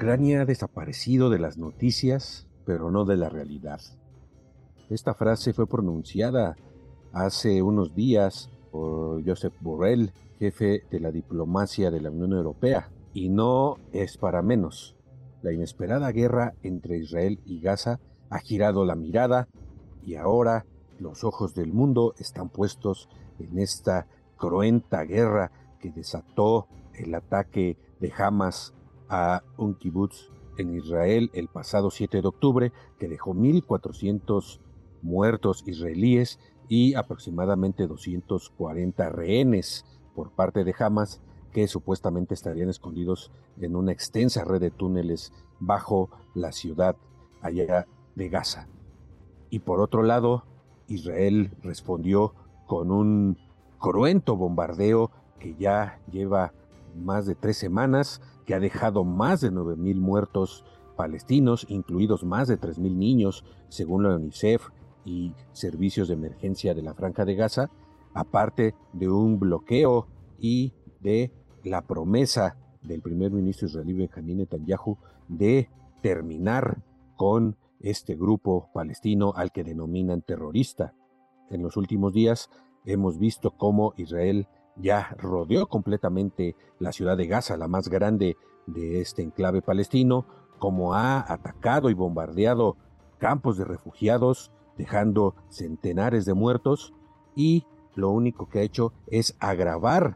Ucrania ha desaparecido de las noticias, pero no de la realidad. Esta frase fue pronunciada hace unos días por Josep Borrell, jefe de la diplomacia de la Unión Europea, y no es para menos. La inesperada guerra entre Israel y Gaza ha girado la mirada y ahora los ojos del mundo están puestos en esta cruenta guerra que desató el ataque de Hamas a un kibutz en Israel el pasado 7 de octubre, que dejó 1.400 muertos israelíes y aproximadamente 240 rehenes por parte de Hamas que supuestamente estarían escondidos en una extensa red de túneles bajo la ciudad allá de Gaza. Y por otro lado, Israel respondió con un cruento bombardeo que ya lleva más de tres semanas, que ha dejado más de 9.000 muertos palestinos, incluidos más de 3.000 niños, según la UNICEF y servicios de emergencia de la Franja de Gaza, aparte de un bloqueo y de la promesa del primer ministro israelí Benjamin Netanyahu de terminar con este grupo palestino al que denominan terrorista. En los últimos días hemos visto cómo Israel ya rodeó completamente la ciudad de Gaza, la más grande de este enclave palestino, como ha atacado y bombardeado campos de refugiados, dejando centenares de muertos, y lo único que ha hecho es agravar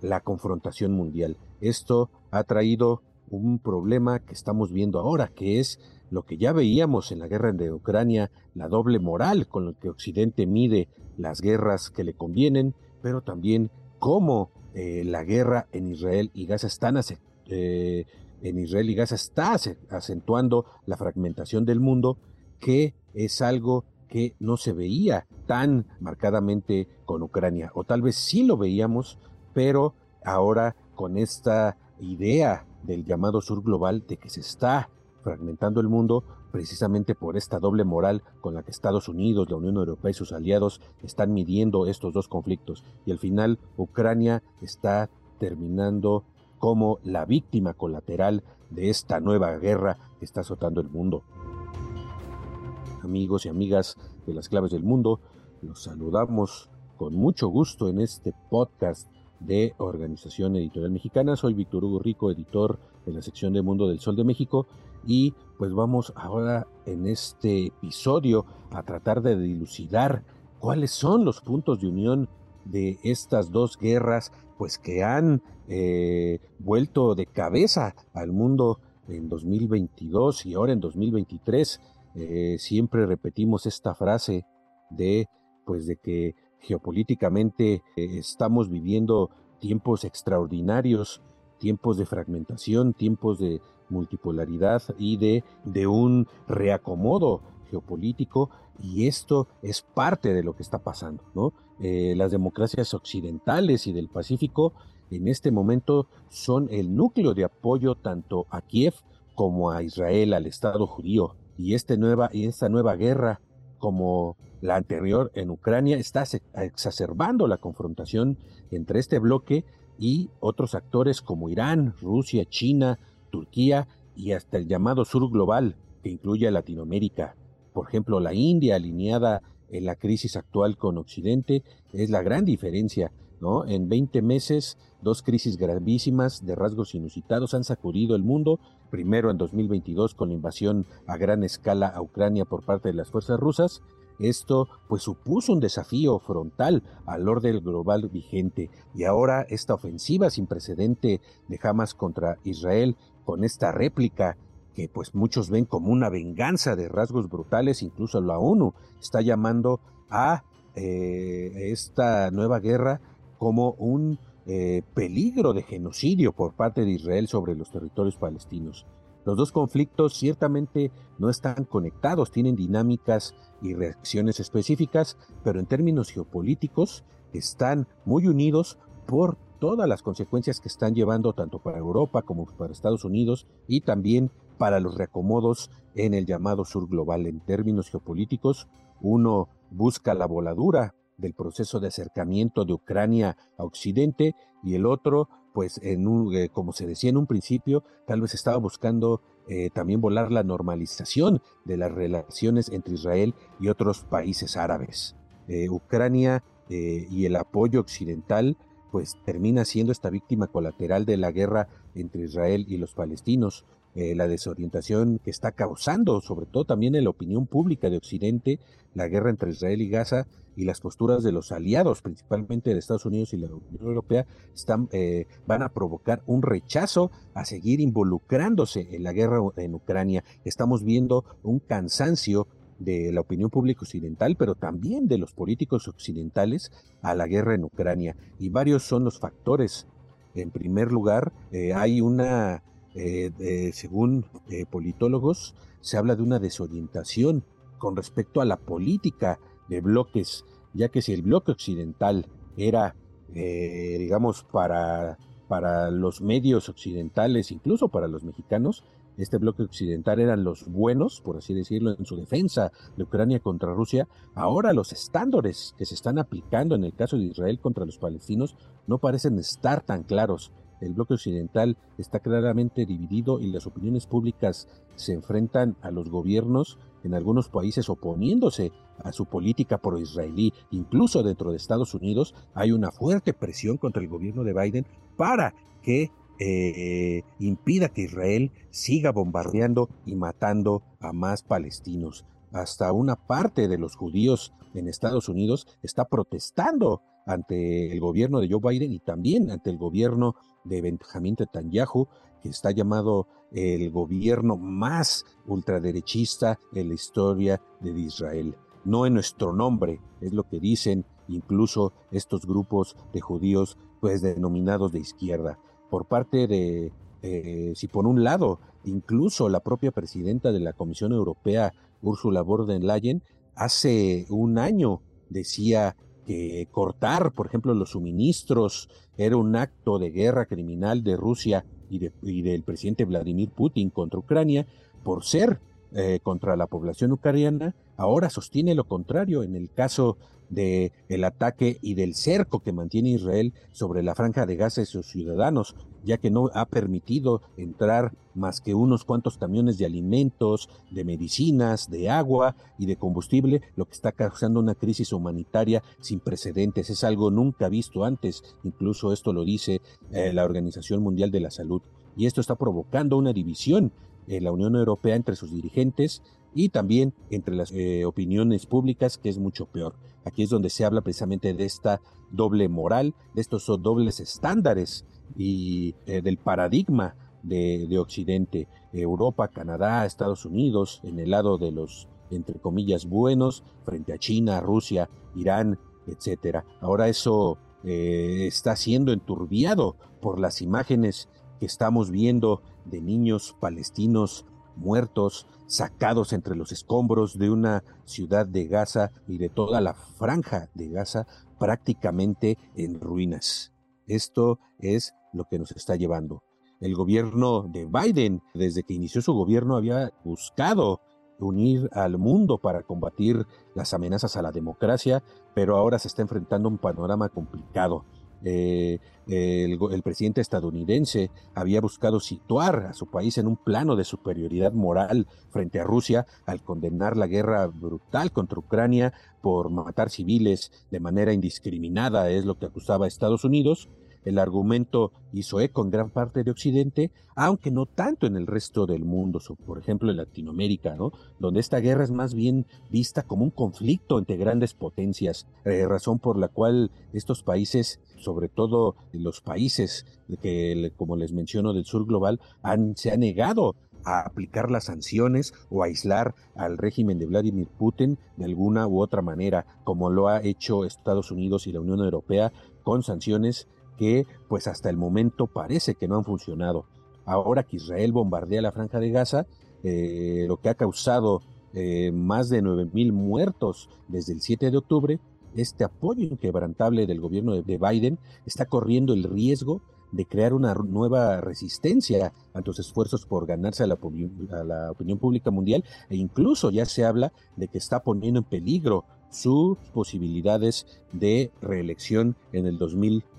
la confrontación mundial. Esto ha traído un problema que estamos viendo ahora, que es lo que ya veíamos en la guerra de Ucrania, la doble moral con la que Occidente mide las guerras que le convienen, pero también cómo eh, la guerra en Israel y Gaza están eh, en Israel y Gaza está acentuando la fragmentación del mundo, que es algo que no se veía tan marcadamente con Ucrania, o tal vez sí lo veíamos, pero ahora con esta idea del llamado sur global de que se está fragmentando el mundo precisamente por esta doble moral con la que Estados Unidos, la Unión Europea y sus aliados están midiendo estos dos conflictos. Y al final Ucrania está terminando como la víctima colateral de esta nueva guerra que está azotando el mundo. Amigos y amigas de las claves del mundo, los saludamos con mucho gusto en este podcast de Organización Editorial Mexicana. Soy Víctor Hugo Rico, editor de la sección de Mundo del Sol de México y pues vamos ahora en este episodio a tratar de dilucidar cuáles son los puntos de unión de estas dos guerras pues que han eh, vuelto de cabeza al mundo en 2022 y ahora en 2023 eh, siempre repetimos esta frase de pues de que geopolíticamente eh, estamos viviendo tiempos extraordinarios, tiempos de fragmentación, tiempos de multipolaridad y de, de un reacomodo geopolítico y esto es parte de lo que está pasando. ¿no? Eh, las democracias occidentales y del Pacífico en este momento son el núcleo de apoyo tanto a Kiev como a Israel, al Estado judío. Y, este nueva, y esta nueva guerra como la anterior en Ucrania, está exacerbando la confrontación entre este bloque y otros actores como Irán, Rusia, China, Turquía y hasta el llamado sur global, que incluye a Latinoamérica. Por ejemplo, la India, alineada en la crisis actual con Occidente, es la gran diferencia. ¿no? En 20 meses, dos crisis gravísimas de rasgos inusitados han sacudido el mundo, primero en 2022 con la invasión a gran escala a Ucrania por parte de las fuerzas rusas, esto pues supuso un desafío frontal al orden global vigente y ahora esta ofensiva sin precedente de Hamas contra Israel con esta réplica que pues muchos ven como una venganza de rasgos brutales, incluso la ONU está llamando a esta nueva guerra como un peligro de genocidio por parte de Israel sobre los territorios palestinos. Los dos conflictos ciertamente no están conectados, tienen dinámicas y reacciones específicas, pero en términos geopolíticos están muy unidos por todas las consecuencias que están llevando tanto para Europa como para Estados Unidos y también para los reacomodos en el llamado sur global. En términos geopolíticos, uno busca la voladura del proceso de acercamiento de Ucrania a Occidente y el otro pues en un, eh, como se decía en un principio, tal vez estaba buscando eh, también volar la normalización de las relaciones entre Israel y otros países árabes. Eh, Ucrania y el apoyo occidental pues termina siendo esta víctima colateral de la guerra entre Israel y los palestinos. la desorientación que está causando, sobre todo también en la opinión pública de Occidente, la guerra entre Israel y Gaza, y las posturas de los aliados, principalmente de Estados Unidos y la Unión Europea, están, eh, van a provocar un rechazo a seguir involucrándose en la guerra en Ucrania. Estamos viendo un cansancio de la opinión pública occidental, pero también de los políticos occidentales a la guerra en Ucrania. Y varios son los factores. En primer lugar, eh, hay una, eh, según politólogos, se habla de una desorientación con respecto a la política de bloques, ya que si el bloque occidental era, eh, digamos, para, para los medios occidentales, incluso para los mexicanos, este bloque occidental eran los buenos, por así decirlo, en su defensa de Ucrania contra Rusia. Ahora los estándares que se están aplicando en el caso de Israel contra los palestinos no parecen estar tan claros. El bloque occidental está claramente dividido y las opiniones públicas se enfrentan a los gobiernos en algunos países oponiéndose a su política pro-israelí. Incluso dentro de Estados Unidos hay una fuerte presión contra el gobierno de Biden para que eh, impida que Israel siga bombardeando y matando a más palestinos. Hasta una parte de los judíos en Estados Unidos está protestando ante el gobierno de Joe Biden y también ante el gobierno de Benjamin Netanyahu, que está llamado el gobierno más ultraderechista en la historia de Israel. No en nuestro nombre, es lo que dicen incluso estos grupos de judíos, pues denominados de izquierda. Por parte de, eh, si por un lado, incluso la propia presidenta de la Comisión Europea, Ursula von der Leyen, hace un año decía que cortar, por ejemplo, los suministros era un acto de guerra criminal de Rusia y, del presidente Vladimir Putin contra Ucrania por ser eh, contra la población ucraniana, ahora sostiene lo contrario. En el caso de el ataque y del cerco que mantiene Israel sobre la franja de Gaza y sus ciudadanos, ya que no ha permitido entrar más que unos cuantos camiones de alimentos, de medicinas, de agua y de combustible, lo que está causando una crisis humanitaria sin precedentes. Es algo nunca visto antes, incluso esto lo dice eh, la Organización Mundial de la Salud. Y esto está provocando una división en la Unión Europea entre sus dirigentes y también entre las eh, opiniones públicas, que es mucho peor. Aquí es donde se habla precisamente de esta doble moral, de estos dobles estándares y eh, del paradigma de, de, Occidente, Europa, Canadá, Estados Unidos, en el lado de los, entre comillas, buenos, frente a China, Rusia, Irán, etcétera. Ahora eso eh, está siendo enturbiado por las imágenes que estamos viendo de niños palestinos muertos, sacados entre los escombros de una ciudad de Gaza y de toda la franja de Gaza prácticamente en ruinas. Esto es lo que nos está llevando. El gobierno de Biden, desde que inició su gobierno, había buscado unir al mundo para combatir las amenazas a la democracia, pero ahora se está enfrentando a un panorama complicado. Eh, el, presidente estadounidense había buscado situar a su país en un plano de superioridad moral frente a Rusia al condenar la guerra brutal contra Ucrania por matar civiles de manera indiscriminada, es lo que acusaba a Estados Unidos, el argumento hizo eco en gran parte de Occidente, aunque no tanto en el resto del mundo, por ejemplo en Latinoamérica, ¿no? donde esta guerra es más bien vista como un conflicto entre grandes potencias, eh, razón por la cual estos países, sobre todo los países que, como les menciono, del sur global, han, se han negado a aplicar las sanciones o aislar al régimen de Vladimir Putin de alguna u otra manera, como lo ha hecho Estados Unidos y la Unión Europea con sanciones que pues hasta el momento parece que no han funcionado. Ahora que Israel bombardea la franja de Gaza, eh, lo que ha causado eh, más de 9.000 muertos desde el 7 de octubre, este apoyo inquebrantable del gobierno de Biden está corriendo el riesgo de crear una nueva resistencia ante los esfuerzos por ganarse a la, opinión pública mundial e incluso ya se habla de que está poniendo en peligro sus posibilidades de reelección en el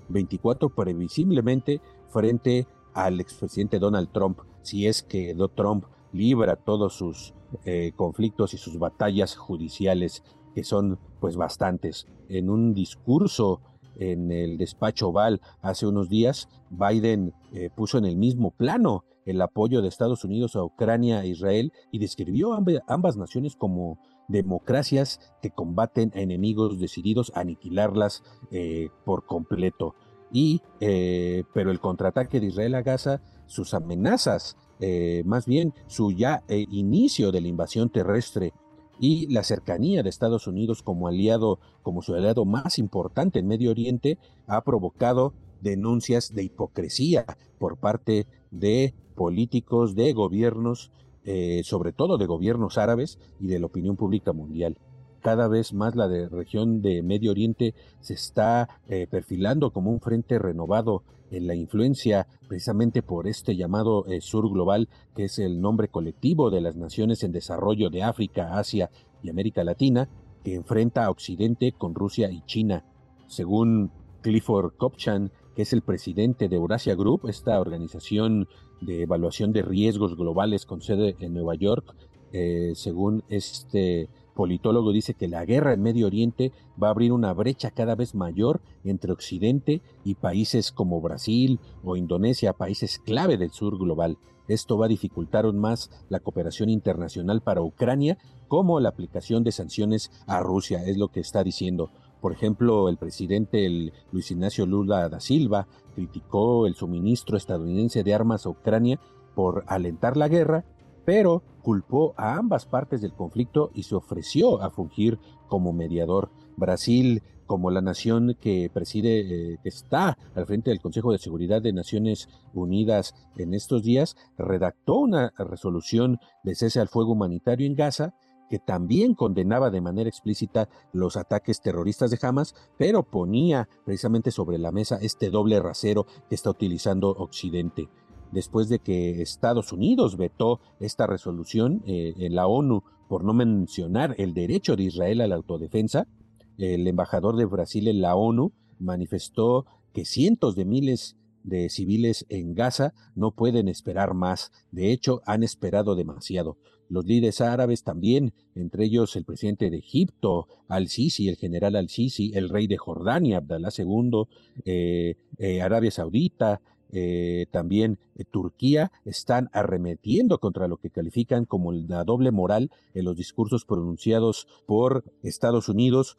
2024 previsiblemente frente al expresidente Donald Trump si es que Donald Trump libra todos sus eh, conflictos y sus batallas judiciales que son pues bastantes. En un discurso en el despacho Oval hace unos días, Biden eh, puso en el mismo plano el apoyo de Estados Unidos a Ucrania e Israel y describió ambas naciones como democracias que combaten a enemigos decididos a aniquilarlas eh, por completo. Y, eh, pero el contraataque de Israel a Gaza, sus amenazas, más bien su ya inicio de la invasión terrestre y la cercanía de Estados Unidos como aliado, como su aliado más importante en Medio Oriente, ha provocado denuncias de hipocresía por parte de políticos, de gobiernos, eh, sobre todo de gobiernos árabes y de la opinión pública mundial cada vez más la de región de Medio Oriente se está eh, perfilando como un frente renovado en la influencia precisamente por este llamado eh, sur global, que es el nombre colectivo de las naciones en desarrollo de África, Asia y América Latina, que enfrenta a Occidente con Rusia y China. Según Clifford Kopchan, que es el presidente de Eurasia Group, esta organización de evaluación de riesgos globales con sede en Nueva York, eh, según este politólogo dice que la guerra en Medio Oriente va a abrir una brecha cada vez mayor entre Occidente y países como Brasil o Indonesia, países clave del sur global. Esto va a dificultar aún más la cooperación internacional para Ucrania, como la aplicación de sanciones a Rusia, es lo que está diciendo. Por ejemplo, el presidente Luis Ignacio Lula da Silva criticó el suministro estadounidense de armas a Ucrania por alentar la guerra pero culpó a ambas partes del conflicto y se ofreció a fungir como mediador. Brasil, como la nación que preside, eh, que está al frente del Consejo de Seguridad de Naciones Unidas en estos días, redactó una resolución de cese al fuego humanitario en Gaza que también condenaba de manera explícita los ataques terroristas de Hamas, pero ponía precisamente sobre la mesa este doble rasero que está utilizando Occidente después de que Estados Unidos vetó esta resolución eh, en la ONU por no mencionar el derecho de Israel a la autodefensa, el embajador de Brasil en la ONU manifestó que cientos de miles de civiles en Gaza no pueden esperar más. De hecho, han esperado demasiado. Los líderes árabes también, entre ellos el presidente de Egipto, Al-Sisi, el general Al-Sisi, el rey de Jordania, Abdalá II, eh, eh, Arabia Saudita, eh, también Turquía están arremetiendo contra lo que califican como la doble moral en los discursos pronunciados por Estados Unidos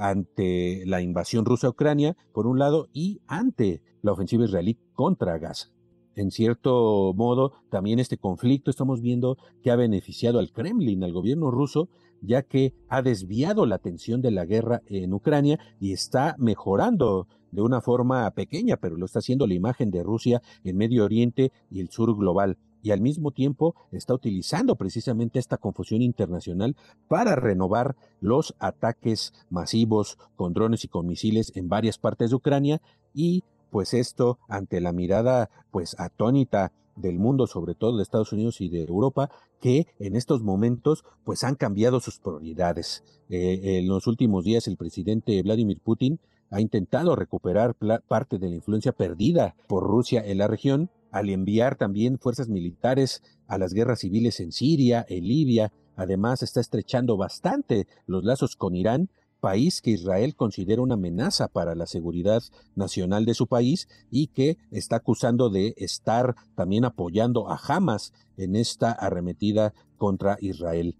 ante la invasión rusa a Ucrania, por un lado, y ante la ofensiva israelí contra Gaza. En cierto modo, también este conflicto estamos viendo que ha beneficiado al Kremlin, al gobierno ruso, ya que ha desviado la atención de la guerra en Ucrania y está mejorando de una forma pequeña, pero lo está haciendo la imagen de Rusia en Medio Oriente y el sur global. Y al mismo tiempo está utilizando precisamente esta confusión internacional para renovar los ataques masivos con drones y con misiles en varias partes de Ucrania y pues esto ante la mirada pues atónita del mundo, sobre todo de Estados Unidos y de Europa, que en estos momentos pues han cambiado sus prioridades. Eh, en los últimos días el presidente Vladimir Putin ha intentado recuperar parte de la influencia perdida por Rusia en la región al enviar también fuerzas militares a las guerras civiles en Siria, en Libia. Además, está estrechando bastante los lazos con Irán, país que Israel considera una amenaza para la seguridad nacional de su país y que está acusando de estar también apoyando a Hamas en esta arremetida contra Israel.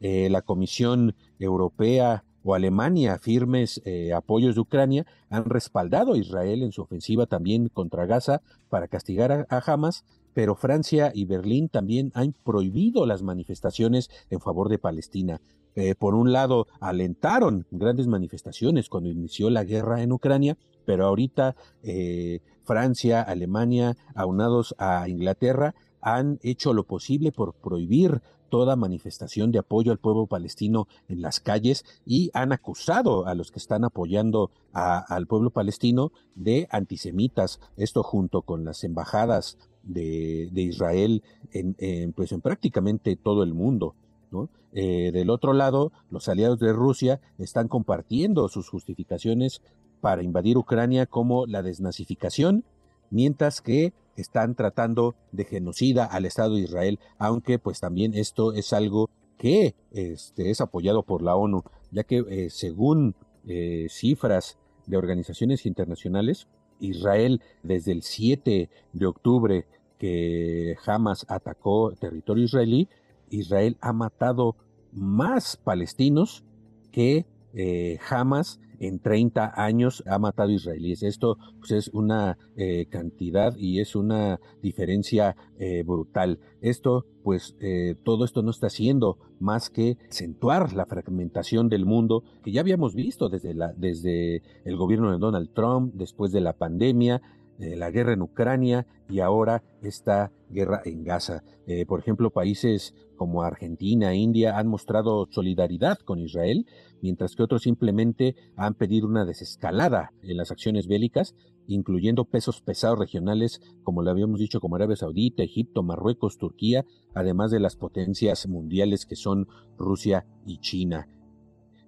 Eh, la Comisión Europea o Alemania, firmes eh, apoyos de Ucrania, han respaldado a Israel en su ofensiva también contra Gaza para castigar a, Hamas, pero Francia y Berlín también han prohibido las manifestaciones en favor de Palestina. Eh, por un lado, alentaron grandes manifestaciones cuando inició la guerra en Ucrania, pero ahorita eh, Francia, Alemania, aunados a Inglaterra, han hecho lo posible por prohibir toda manifestación de apoyo al pueblo palestino en las calles y han acusado a los que están apoyando al pueblo palestino de antisemitas. Esto junto con las embajadas de, Israel en, pues en prácticamente todo el mundo. Eh, del otro lado, los aliados de Rusia están compartiendo sus justificaciones para invadir Ucrania como la desnazificación, mientras que están tratando de genocida al Estado de Israel, aunque pues también esto es algo que este, es apoyado por la ONU, ya que eh, según eh, cifras de organizaciones internacionales, Israel desde el 7 de octubre que Hamas atacó territorio israelí, Israel ha matado más palestinos que eh, Hamas en 30 años ha matado israelíes. Esto pues, es una eh, cantidad y es una diferencia eh, brutal. Esto, pues, eh, todo esto no está haciendo más que acentuar la fragmentación del mundo que ya habíamos visto desde, la, desde el gobierno de Donald Trump, después de la pandemia, la guerra en Ucrania y ahora esta guerra en Gaza. por ejemplo, países como Argentina, India han mostrado solidaridad con Israel, mientras que otros simplemente han pedido una desescalada en las acciones bélicas, incluyendo pesos pesados regionales, como lo habíamos dicho, como Arabia Saudita, Egipto, Marruecos, Turquía, además de las potencias mundiales que son Rusia y China.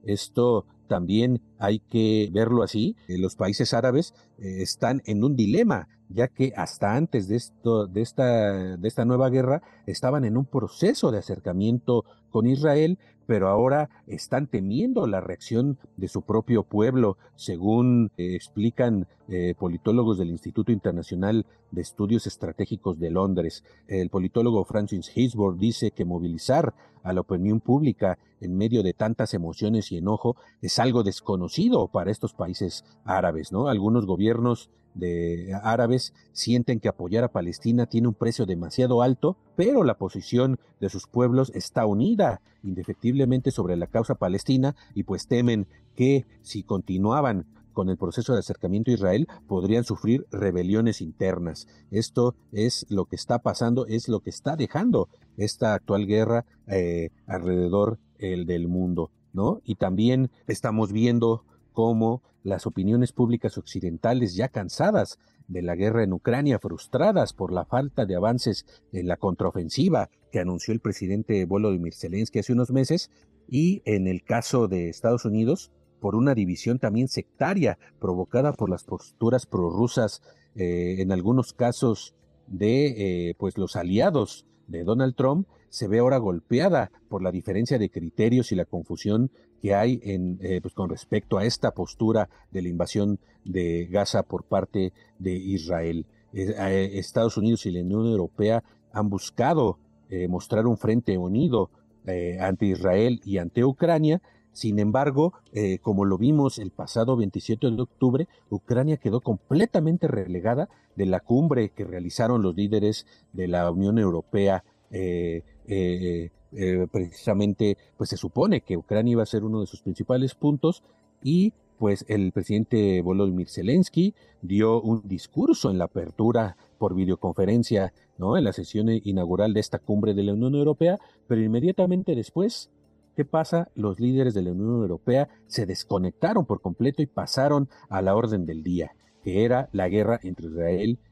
Esto también hay que verlo así. Eh, los países árabes eh, están en un dilema, ya que hasta antes de, esto, de, esta, de esta nueva guerra estaban en un proceso de acercamiento con Israel, pero ahora están temiendo la reacción de su propio pueblo, según eh, explican politólogos del Instituto Internacional de Estudios Estratégicos de Londres. El politólogo Francis Hisborg dice que movilizar a la opinión pública en medio de tantas emociones y enojo es algo desconocido para estos países árabes, ¿no? Algunos gobiernos de árabes sienten que apoyar a Palestina tiene un precio demasiado alto, pero la posición de sus pueblos está unida indefectiblemente sobre la causa palestina y pues temen que si continuaban con el proceso de acercamiento a Israel podrían sufrir rebeliones internas. Esto es lo que está pasando, es lo que está dejando esta actual guerra eh, alrededor el del mundo, ¿no? Y también estamos viendo cómo las opiniones públicas occidentales ya cansadas de la guerra en Ucrania, frustradas por la falta de avances en la contraofensiva que anunció el presidente Volodymyr Zelensky hace unos meses, y en el caso de Estados Unidos, por una división también sectaria provocada por las posturas prorrusas, eh, en algunos casos de eh, pues los aliados de Donald Trump, se ve ahora golpeada por la diferencia de criterios y la confusión que hay en, eh, pues con respecto a esta postura de la invasión de Gaza por parte de Israel. Eh, Estados Unidos y la Unión Europea han buscado eh, mostrar un frente unido ante Israel y ante Ucrania. Sin embargo, como lo vimos el pasado 27 de octubre, Ucrania quedó completamente relegada de la cumbre que realizaron los líderes de la Unión Europea eh, precisamente, pues se supone que Ucrania iba a ser uno de sus principales puntos y pues el presidente Volodymyr Zelensky dio un discurso en la apertura por videoconferencia, ¿no? En la sesión inaugural de esta cumbre de la Unión Europea, pero inmediatamente después, ¿qué pasa? Los líderes de la Unión Europea se desconectaron por completo y pasaron a la orden del día, que era la guerra entre Israel y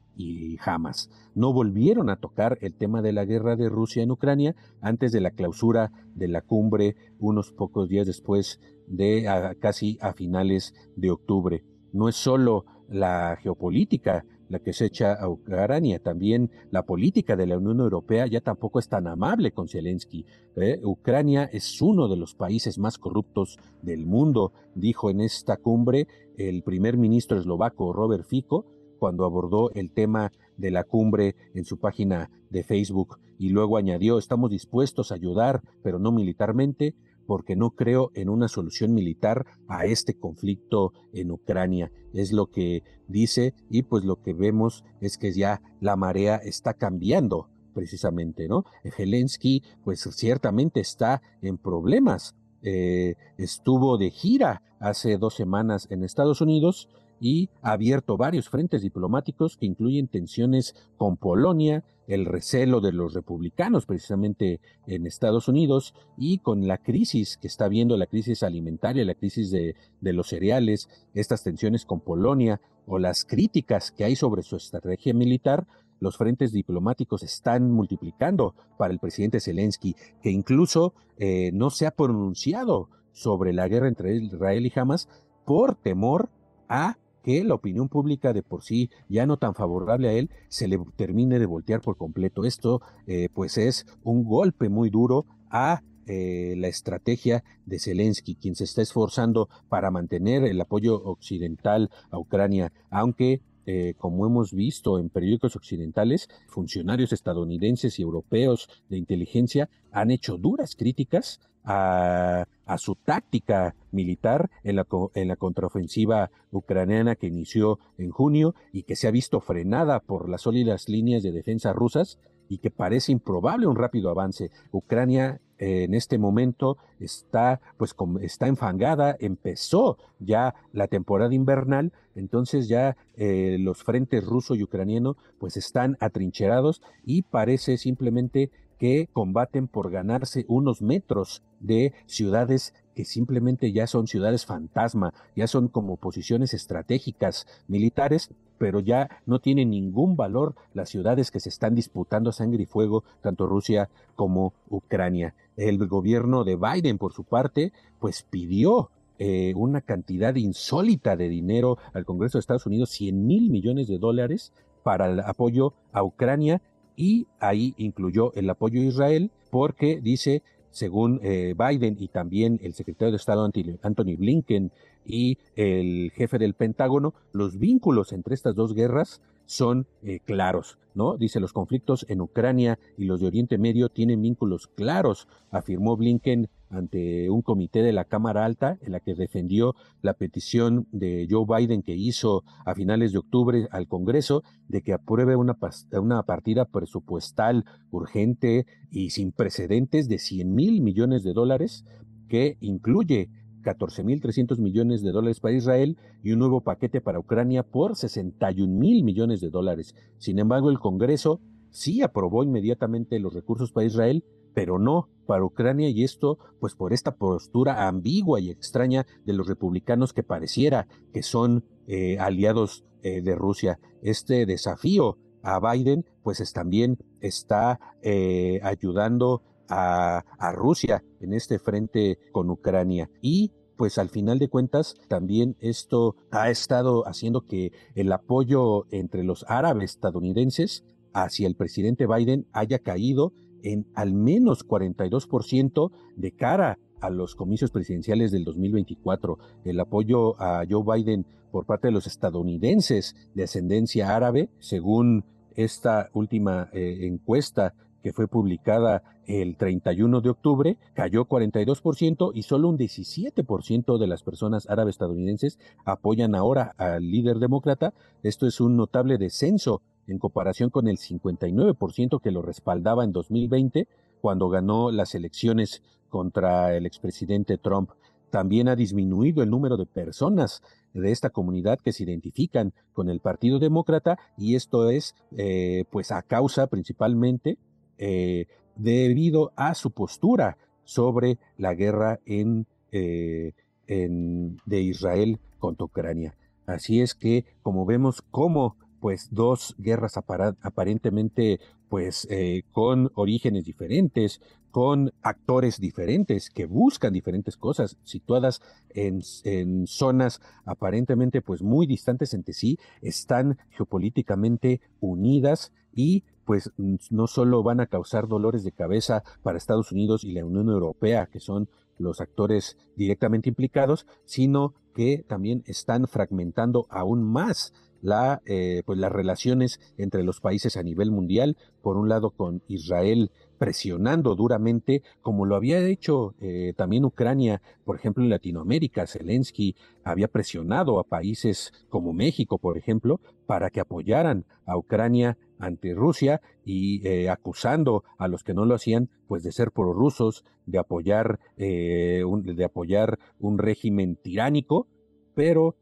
jamás. No volvieron a tocar el tema de la guerra de Rusia en Ucrania antes de la clausura de la cumbre unos pocos días después de casi a finales de octubre. No es solo la geopolítica la que se echa a Ucrania, también la política de la Unión Europea ya tampoco es tan amable con Zelensky. ¿eh? Ucrania es uno de los países más corruptos del mundo, dijo en esta cumbre el primer ministro eslovaco Robert Fico, cuando abordó el tema de la cumbre en su página de Facebook y luego añadió, estamos dispuestos a ayudar, pero no militarmente, porque no creo en una solución militar a este conflicto en Ucrania. Es lo que dice y pues lo que vemos es que ya la marea está cambiando precisamente, ¿no? Zelensky pues ciertamente está en problemas. Eh, estuvo de gira hace dos semanas en Estados Unidos y ha abierto varios frentes diplomáticos que incluyen tensiones con Polonia, el recelo de los republicanos precisamente en Estados Unidos y con la crisis que está viendo, la crisis alimentaria, la crisis de, los cereales, estas tensiones con Polonia o las críticas que hay sobre su estrategia militar, los frentes diplomáticos están multiplicando para el presidente Zelensky, que incluso eh, no se ha pronunciado sobre la guerra entre Israel y Hamas por temor a que la opinión pública de por sí ya no tan favorable a él se le termine de voltear por completo. Esto eh, pues es un golpe muy duro a eh, la estrategia de Zelensky, quien se está esforzando para mantener el apoyo occidental a Ucrania, aunque eh, como hemos visto en periódicos occidentales, funcionarios estadounidenses y europeos de inteligencia han hecho duras críticas a, su táctica militar en la, en la contraofensiva ucraniana que inició en junio y que se ha visto frenada por las sólidas líneas de defensa rusas y que parece improbable un rápido avance. Ucrania eh, en este momento está pues está enfangada, empezó ya la temporada invernal, entonces ya eh, los frentes ruso y ucraniano pues están atrincherados y parece simplemente que combaten por ganarse unos metros de ciudades que simplemente ya son ciudades fantasma, ya son como posiciones estratégicas militares, pero ya no tienen ningún valor las ciudades que se están disputando sangre y fuego, tanto Rusia como Ucrania. El gobierno de Biden, por su parte, pues pidió eh, una cantidad insólita de dinero al Congreso de Estados Unidos, 100 mil millones de dólares para el apoyo a Ucrania y ahí incluyó el apoyo a Israel porque dice según eh, Biden y también el secretario de Estado Anthony Blinken y el jefe del Pentágono, los vínculos entre estas dos guerras son eh, claros, ¿no? Dice, los conflictos en Ucrania y los de Oriente Medio tienen vínculos claros, afirmó Blinken ante un comité de la Cámara Alta en la que defendió la petición de Joe Biden que hizo a finales de octubre al Congreso de que apruebe una, una partida presupuestal urgente y sin precedentes de 100 mil millones de dólares que incluye 14.300 millones de dólares para Israel y un nuevo paquete para Ucrania por 61 mil millones de dólares. Sin embargo, el Congreso sí aprobó inmediatamente los recursos para Israel, pero no para Ucrania y esto pues por esta postura ambigua y extraña de los republicanos que pareciera que son eh, aliados eh, de Rusia. Este desafío a Biden pues es, también está eh, ayudando a, Rusia en este frente con Ucrania. Y pues al final de cuentas también esto ha estado haciendo que el apoyo entre los árabes estadounidenses hacia el presidente Biden haya caído en al menos 42% de cara a los comicios presidenciales del 2024. El apoyo a Joe Biden por parte de los estadounidenses de ascendencia árabe, según esta última eh, encuesta que fue publicada el 31 de octubre, cayó 42% y solo un 17% de las personas árabes estadounidenses apoyan ahora al líder demócrata. Esto es un notable descenso en comparación con el 59% que lo respaldaba en 2020 cuando ganó las elecciones contra el expresidente Trump. También ha disminuido el número de personas de esta comunidad que se identifican con el Partido Demócrata y esto es eh, pues a causa principalmente eh, debido a su postura sobre la guerra eh, de Israel contra Ucrania. Así es que, como vemos, como pues dos guerras aparentemente pues eh, con orígenes diferentes, con actores diferentes que buscan diferentes cosas, situadas en, en, zonas aparentemente pues muy distantes entre sí, están geopolíticamente unidas y pues no solo van a causar dolores de cabeza para Estados Unidos y la Unión Europea, que son los actores directamente implicados, sino que también están fragmentando aún más la, eh, pues las relaciones entre los países a nivel mundial, por un lado con Israel presionando duramente, como lo había hecho eh, también Ucrania, por ejemplo, en Latinoamérica. Zelensky había presionado a países como México, por ejemplo, para que apoyaran a Ucrania ante Rusia y eh, acusando a los que no lo hacían, pues de ser prorrusos, de apoyar, eh, un, de apoyar un régimen tiránico, pero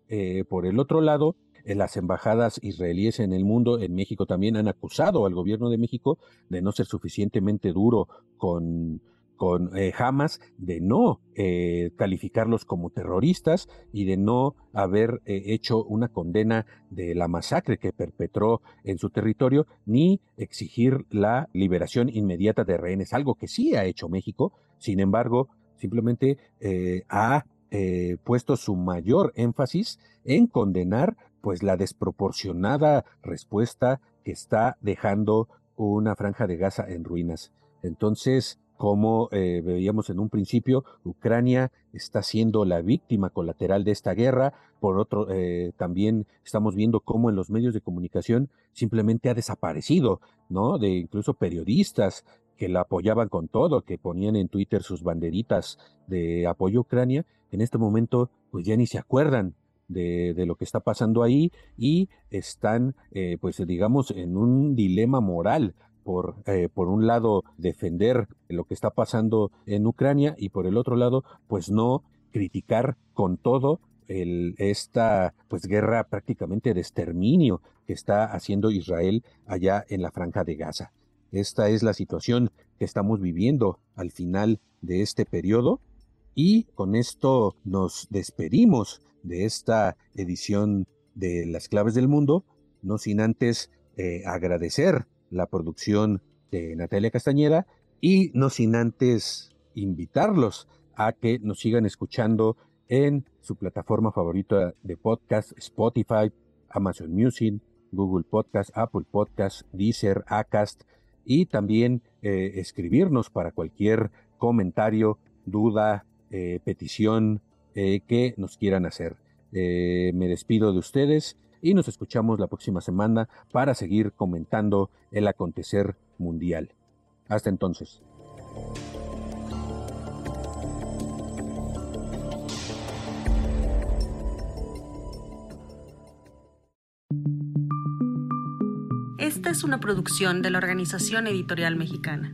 por el otro lado, las embajadas israelíes en el mundo, en México también, han acusado al gobierno de México de no ser suficientemente duro con, con eh, Hamas, de no eh, calificarlos como terroristas y de no haber eh, hecho una condena de la masacre que perpetró en su territorio, ni exigir la liberación inmediata de rehenes, algo que sí ha hecho México. Sin embargo, simplemente ha puesto su mayor énfasis en condenar pues la desproporcionada respuesta que está dejando una franja de Gaza en ruinas. Entonces, como eh, veíamos en un principio, Ucrania está siendo la víctima colateral de esta guerra. Por otro, eh, también estamos viendo cómo en los medios de comunicación simplemente ha desaparecido, ¿no? De incluso periodistas que la apoyaban con todo, que ponían en Twitter sus banderitas de apoyo a Ucrania, en este momento pues ya ni se acuerdan de, lo que está pasando ahí y están, eh, pues digamos, en un dilema moral por, eh, por un lado defender lo que está pasando en Ucrania y por el otro lado, pues no criticar con todo el, esta pues guerra prácticamente de exterminio que está haciendo Israel allá en la franja de Gaza. Esta es la situación que estamos viviendo al final de este periodo y con esto nos despedimos de esta edición de Las Claves del Mundo, no sin antes eh, agradecer la producción de Natalia Castañeda y no sin antes invitarlos a que nos sigan escuchando en su plataforma favorita de podcast, Spotify, Amazon Music, Google Podcast, Apple Podcast, Deezer, Acast y también eh, escribirnos para cualquier comentario, duda, eh, petición, eh, que nos quieran hacer. Eh, me despido de ustedes y nos escuchamos la próxima semana para seguir comentando el acontecer mundial. Hasta entonces. Esta es una producción de la Organización Editorial Mexicana.